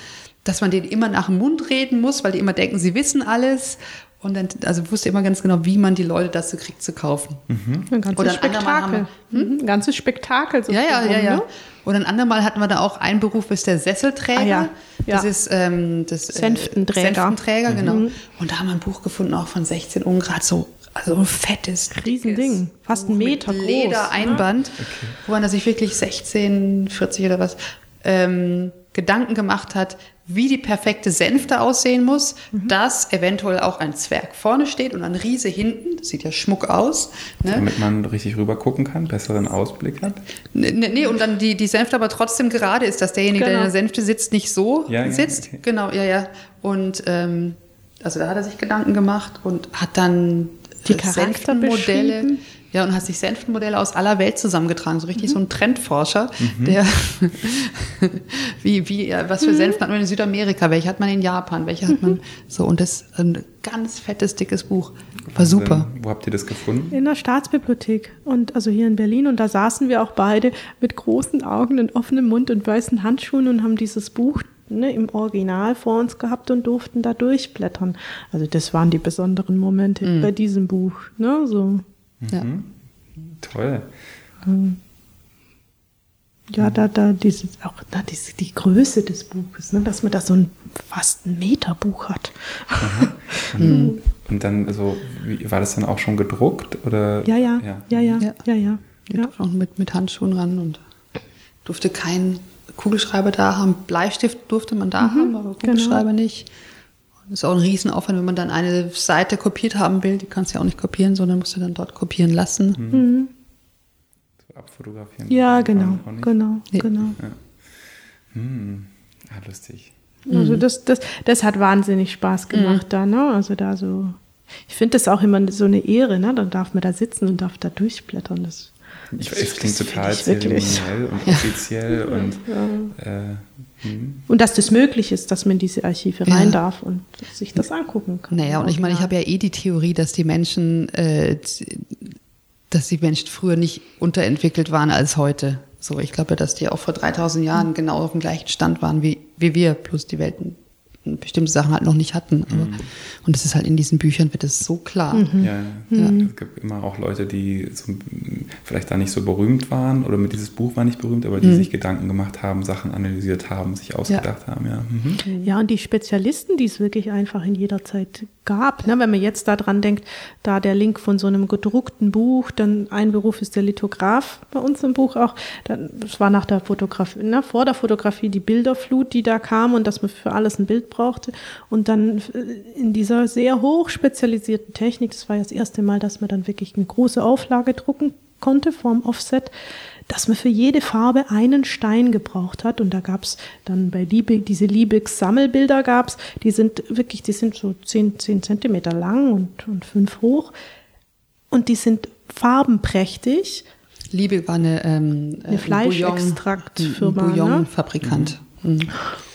dass man denen immer nach dem Mund reden muss, weil die immer denken, sie wissen alles. Und dann, also wusste immer ganz genau, wie man die Leute dazu kriegt zu kaufen.
Ein ganzes
Oder ein andermal haben
Spektakel. Mhm, Ein ganzes Spektakel. So
Ja, ja, ja, ja.
ne?
Und ein andermal hatten wir da auch einen Beruf, ist der Sesselträger.
Ah, ja.
Das
Ja.
ist ähm, das äh,
Senftenträger.
Senftenträger, genau. Und da haben wir ein Buch gefunden, auch von 16 Ungrad, so also ein fettes,
Riesending. Fast ein Meter
mit
groß,
Ledereinband, woran er sich wirklich 16, 40 oder was ähm, Gedanken gemacht hat, wie die perfekte Sänfte aussehen muss,
Mhm.
dass eventuell auch ein Zwerg vorne steht und ein Riese hinten. Das sieht ja schmuck aus. Ne?
Damit man richtig rüber gucken kann, besseren Ausblick hat.
Nee, nee, nee, und dann die, die Sänfte aber trotzdem gerade ist, dass derjenige, der in
Genau.
der Sänfte sitzt, nicht so
Ja, ja,
sitzt.
okay.
Genau, ja, ja. Und ähm, also da hat er sich Gedanken gemacht und hat dann
Die Charakter
Sänftenmodelle.
beschrieben.
Ja, und hat sich Sänftenmodelle aus aller Welt zusammengetragen. So
Mhm.
richtig so ein Trendforscher, der wie, wie, was für
Mhm.
Sänften hat man in Südamerika, welche hat man in Japan, welche hat man so und das ein ganz fettes, dickes Buch. War super.
Wo habt ihr das gefunden?
In der Staatsbibliothek und also hier in Berlin und da saßen wir auch beide mit großen Augen und offenem Mund und weißen Handschuhen und haben dieses Buch ne, im Original vor uns gehabt und durften da durchblättern. Also das waren die besonderen Momente bei diesem Buch. Ne, so.
Ja.
Toll.
Ja, da, da, dieses, auch na, diese, die Größe des Buches, ne, dass man da so ein fast ein Meter Buch hat.
Und, und dann, also, wie, war das dann auch schon gedruckt? Oder?
Ja, ja,
ja.
ja, ja,
Ja.
ja, ja. Ja.
auch mit, mit Handschuhen ran und durfte keinen Kugelschreiber da haben. Bleistift durfte man da haben, aber Kugelschreiber nicht. Das ist auch ein Riesenaufwand, wenn man dann eine Seite kopiert haben will. Die kannst du ja auch nicht kopieren, sondern musst du dann dort kopieren lassen.
So abfotografieren.
Ja, genau, genau,
Nee.
genau.
Hm. Ah, lustig.
Also das, das, das hat wahnsinnig Spaß gemacht da, ne? Also da so. Ich finde das auch immer so eine Ehre, ne? Dann darf man da sitzen und darf da durchblättern. Das,
Ich, es klingt
das
total
find ich wirklich-
zeremoniell und offiziell und äh, hm.
und dass das möglich ist, dass man in diese Archive
Ja.
rein darf und sich das angucken kann.
Naja, und ich meine, ich habe ja eh die Theorie, dass die Menschen, äh, dass die Menschen früher nicht unterentwickelt waren als heute. So, ich glaube, dass die auch vor 3000 Jahren genau auf dem gleichen Stand waren wie, wie wir, plus die Welten bestimmte Sachen halt noch nicht hatten. Aber, Und das ist halt in diesen Büchern wird es so klar.
Ja, ja. Es gibt immer auch Leute, die so, vielleicht da nicht so berühmt waren oder mit dieses Buch war nicht berühmt, aber die sich Gedanken gemacht haben, Sachen analysiert haben, sich ausgedacht haben. Ja. Mhm.
Ja, und die Spezialisten, die es wirklich einfach in jeder Zeit gab. Ne? Wenn man jetzt daran denkt, da der Link von so einem gedruckten Buch, dann ein Beruf ist der Lithograf bei uns im Buch auch. Dann, das war nach der Fotografie, ne? vor der Fotografie die Bilderflut, die da kam und dass man für alles ein Bild brauchte. Und dann äh, in dieser sehr hoch spezialisierten Technik, das war ja das erste Mal, dass man dann wirklich eine große Auflage drucken konnte vorm Offset, dass man für jede Farbe einen Stein gebraucht hat. Und da gab es dann bei Liebig, diese Liebigs Sammelbilder gab es, die sind wirklich, die sind so 10, 10 Zentimeter lang und, und 5 hoch. Und die sind farbenprächtig.
Liebe war eine, ähm,
Eine
äh,
Fleischextraktfirma,
Bouillon-
ne?
Bouillonfabrikant. Mhm.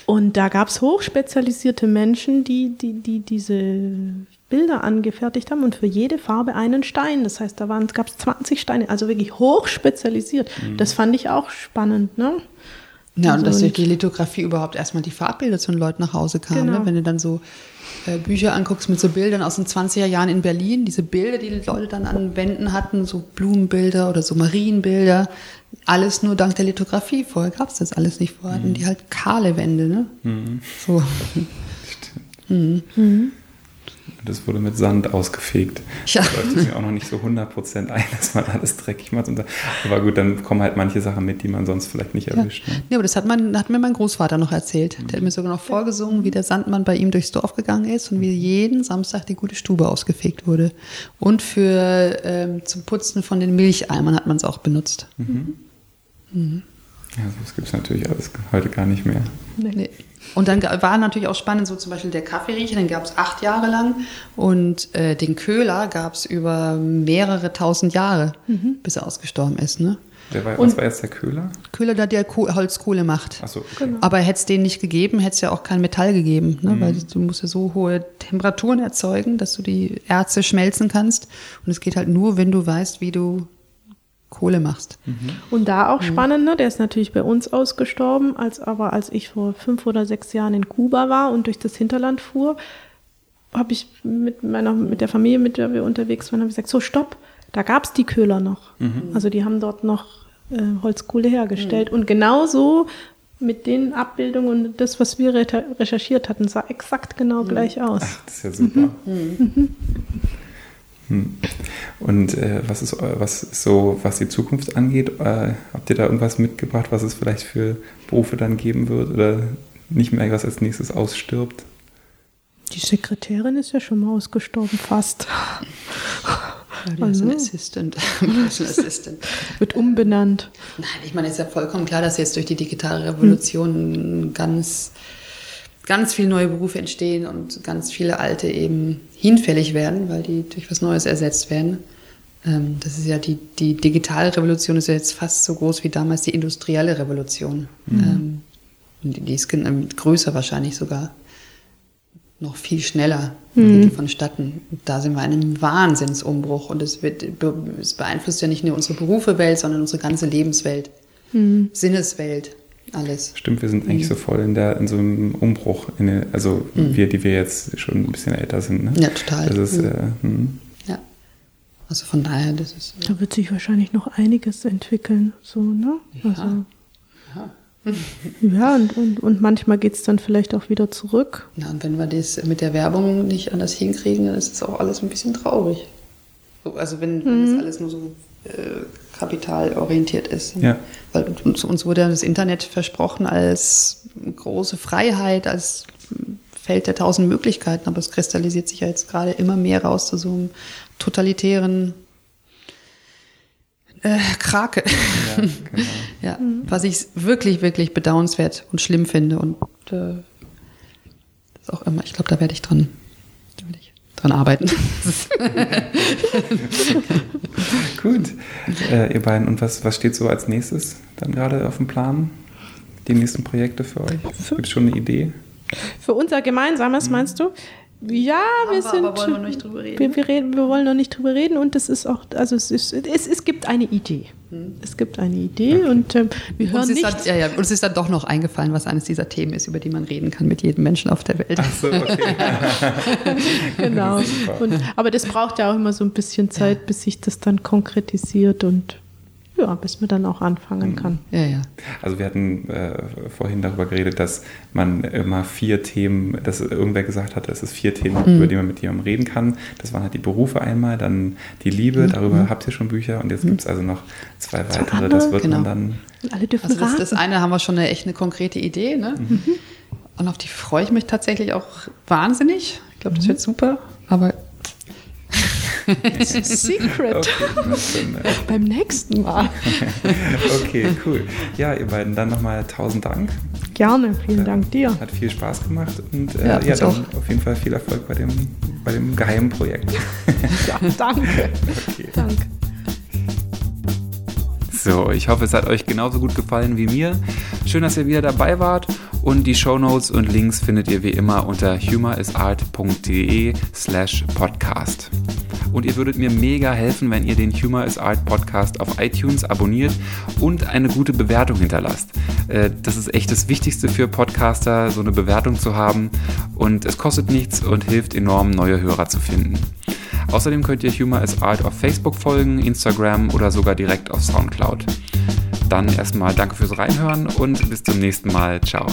Und da gab es hochspezialisierte Menschen, die, die, die diese Bilder angefertigt haben und für jede Farbe einen Stein. Das heißt, da gab es 20 Steine, also wirklich hochspezialisiert. Das fand ich auch spannend. Ne?
Ja, und dass
Also
durch die Lithografie überhaupt erstmal die Farbbilder zu den Leuten nach Hause kamen.
Genau.
Ne? Wenn du dann so äh, Bücher anguckst mit so Bildern aus den 20er Jahren in Berlin, diese Bilder, die die Leute dann an Wänden hatten, so Blumenbilder oder so Marienbilder, alles nur dank der Lithografie. Vorher gab es das alles nicht. Vorher hatten die halt kahle Wände. Ne? So.
Das wurde mit Sand ausgefegt.
Ja.
Das leuchtet mir auch noch nicht so 100% ein, dass man alles dreckig macht. Aber gut, dann kommen halt manche Sachen mit, die man sonst vielleicht nicht erwischt. Ne?
Ja, aber das hat, man, hat mir mein Großvater noch erzählt. Der hat mir sogar noch vorgesungen, wie der Sandmann bei ihm durchs Dorf gegangen ist und wie jeden Samstag die gute Stube ausgefegt wurde. Und für ähm, zum Putzen von den Milcheimern hat man es auch benutzt.
Ja, das gibt es natürlich alles heute gar nicht mehr.
Nee. Und dann war natürlich auch spannend, so zum Beispiel der Kaffeeriecher, den gab es acht Jahre lang. Und äh, den Köhler gab es über mehrere tausend Jahre, bis er ausgestorben ist. Ne?
Wer war, was war jetzt der Köhler?
Köhler, der, der Koh- Holzkohle macht.
Achso, okay.
Aber hätte es den nicht gegeben, hätte es ja auch kein Metall gegeben, ne? weil du musst ja so hohe Temperaturen erzeugen, dass du die Erze schmelzen kannst. Und es geht halt nur, wenn du weißt, wie du Kohle machst.
Und da auch spannend, ne? der ist natürlich bei uns ausgestorben, als aber als ich vor fünf oder sechs Jahren in Kuba war und durch das Hinterland fuhr, habe ich mit meiner mit der Familie, mit der wir unterwegs waren, habe ich gesagt, so stopp, da gab es die Köhler noch. Also die haben dort noch äh, Holzkohle hergestellt. Und genauso mit den Abbildungen und das, was wir re recherchiert hatten, sah exakt genau gleich aus.
Ach, das ist ja super. Hm. Und äh, was, ist, eu- was ist so, was die Zukunft angeht? Äh, habt ihr da irgendwas mitgebracht, was es vielleicht für Berufe dann geben wird oder nicht mehr, was als nächstes ausstirbt?
Die Sekretärin ist ja schon mal ausgestorben, fast.
Ja, ist ein
Also.
Assistant. Assistant.
Wird umbenannt.
Nein, ich meine, es ist ja vollkommen klar, dass jetzt durch die digitale Revolution ganz, ganz viele neue Berufe entstehen und ganz viele alte eben hinfällig werden, weil die durch was Neues ersetzt werden. Ähm, das ist ja die, die digitale Revolution ist ja jetzt fast so groß wie damals die industrielle Revolution. Ähm, und die, die ist ähm, größer wahrscheinlich sogar. Noch viel schneller die vonstatten. Da sind wir in einem Wahnsinnsumbruch und es, wird, es beeinflusst ja nicht nur unsere Berufewelt, sondern unsere ganze Lebenswelt, Sinneswelt, alles.
Stimmt, wir sind eigentlich so voll in, der, in so einem Umbruch. In der, also wir, die wir jetzt schon ein bisschen älter sind. Ne?
Ja, total.
Das ist, äh, hm.
Ja. Also von daher, das ist.
Da wird sich wahrscheinlich noch einiges entwickeln. So, ne? Also, ja, und, und, und manchmal geht es dann vielleicht auch wieder zurück.
Ja, und wenn wir das mit der Werbung nicht anders hinkriegen, dann ist es auch alles ein bisschen traurig. So, Also wenn, wenn das alles nur so äh, kapitalorientiert ist.
Ja.
Weil uns, uns wurde ja das Internet versprochen als große Freiheit, als Feld der tausend Möglichkeiten, aber es kristallisiert sich ja jetzt gerade immer mehr raus zu so einem totalitären äh, Krake.
Ja, genau.
Ja, was ich wirklich, wirklich bedauernswert und schlimm finde. Und äh, das ist auch immer, ich glaube, da werde ich dran, dran arbeiten.
Gut, äh, ihr beiden. Und was, was steht so als nächstes dann gerade auf dem Plan? Die nächsten Projekte für euch? Gibt es schon eine Idee?
Für unser Gemeinsames, meinst du? Ja, wir
wir,
sind.
aber wollen wir noch nicht drüber reden?
Wir, wir, reden, wir wollen noch nicht drüber reden und es ist auch, also es, ist, es, es gibt eine Idee. Es gibt eine Idee und ähm, wir hören
Uns ist,
nicht.
dann, ja, ja, uns ist dann doch noch eingefallen, was eines dieser Themen ist, über die man reden kann mit jedem Menschen auf der Welt.
So, okay.
genau. Und, aber das braucht ja auch immer so ein bisschen Zeit, bis sich das dann konkretisiert und ja, bis man dann auch anfangen kann.
Ja, ja.
Also wir hatten äh, vorhin darüber geredet, dass man immer vier Themen, dass irgendwer gesagt hat, dass es vier Themen gibt, über die man mit jemandem reden kann. Das waren halt die Berufe einmal, dann die Liebe, darüber habt ihr schon Bücher und jetzt gibt es also noch zwei weitere. Das wird
Genau.
man dann.
Und alle dürfen
Also das, das eine haben wir schon eine echt eine konkrete Idee, ne? Und auf die freue ich mich tatsächlich auch wahnsinnig. Ich glaube, das wird super. Aber
Secret.
Okay, äh,
Beim nächsten Mal.
okay, cool. Ja, ihr beiden, dann nochmal tausend Dank.
Gerne, vielen Dank dir.
Hat viel Spaß gemacht und äh,
Ja,
ja, dann
auch.
auf jeden Fall viel Erfolg bei dem, bei dem geheimen Projekt.
Ja, danke.
Okay.
Danke.
So, ich hoffe, es hat euch genauso gut gefallen wie mir. Schön, dass ihr wieder dabei wart und die Shownotes und Links findet ihr wie immer unter humorisart.de slash podcast. Und ihr würdet mir mega helfen, wenn ihr den Humor is Art Podcast auf iTunes abonniert und eine gute Bewertung hinterlasst. Äh, Das ist echt das Wichtigste für Podcaster, so eine Bewertung zu haben. Und es kostet nichts und hilft enorm, neue Hörer zu finden. Außerdem könnt ihr Humor is Art auf Facebook folgen, Instagram oder sogar direkt auf Soundcloud. Dann erstmal danke fürs Reinhören und bis zum nächsten Mal. Ciao.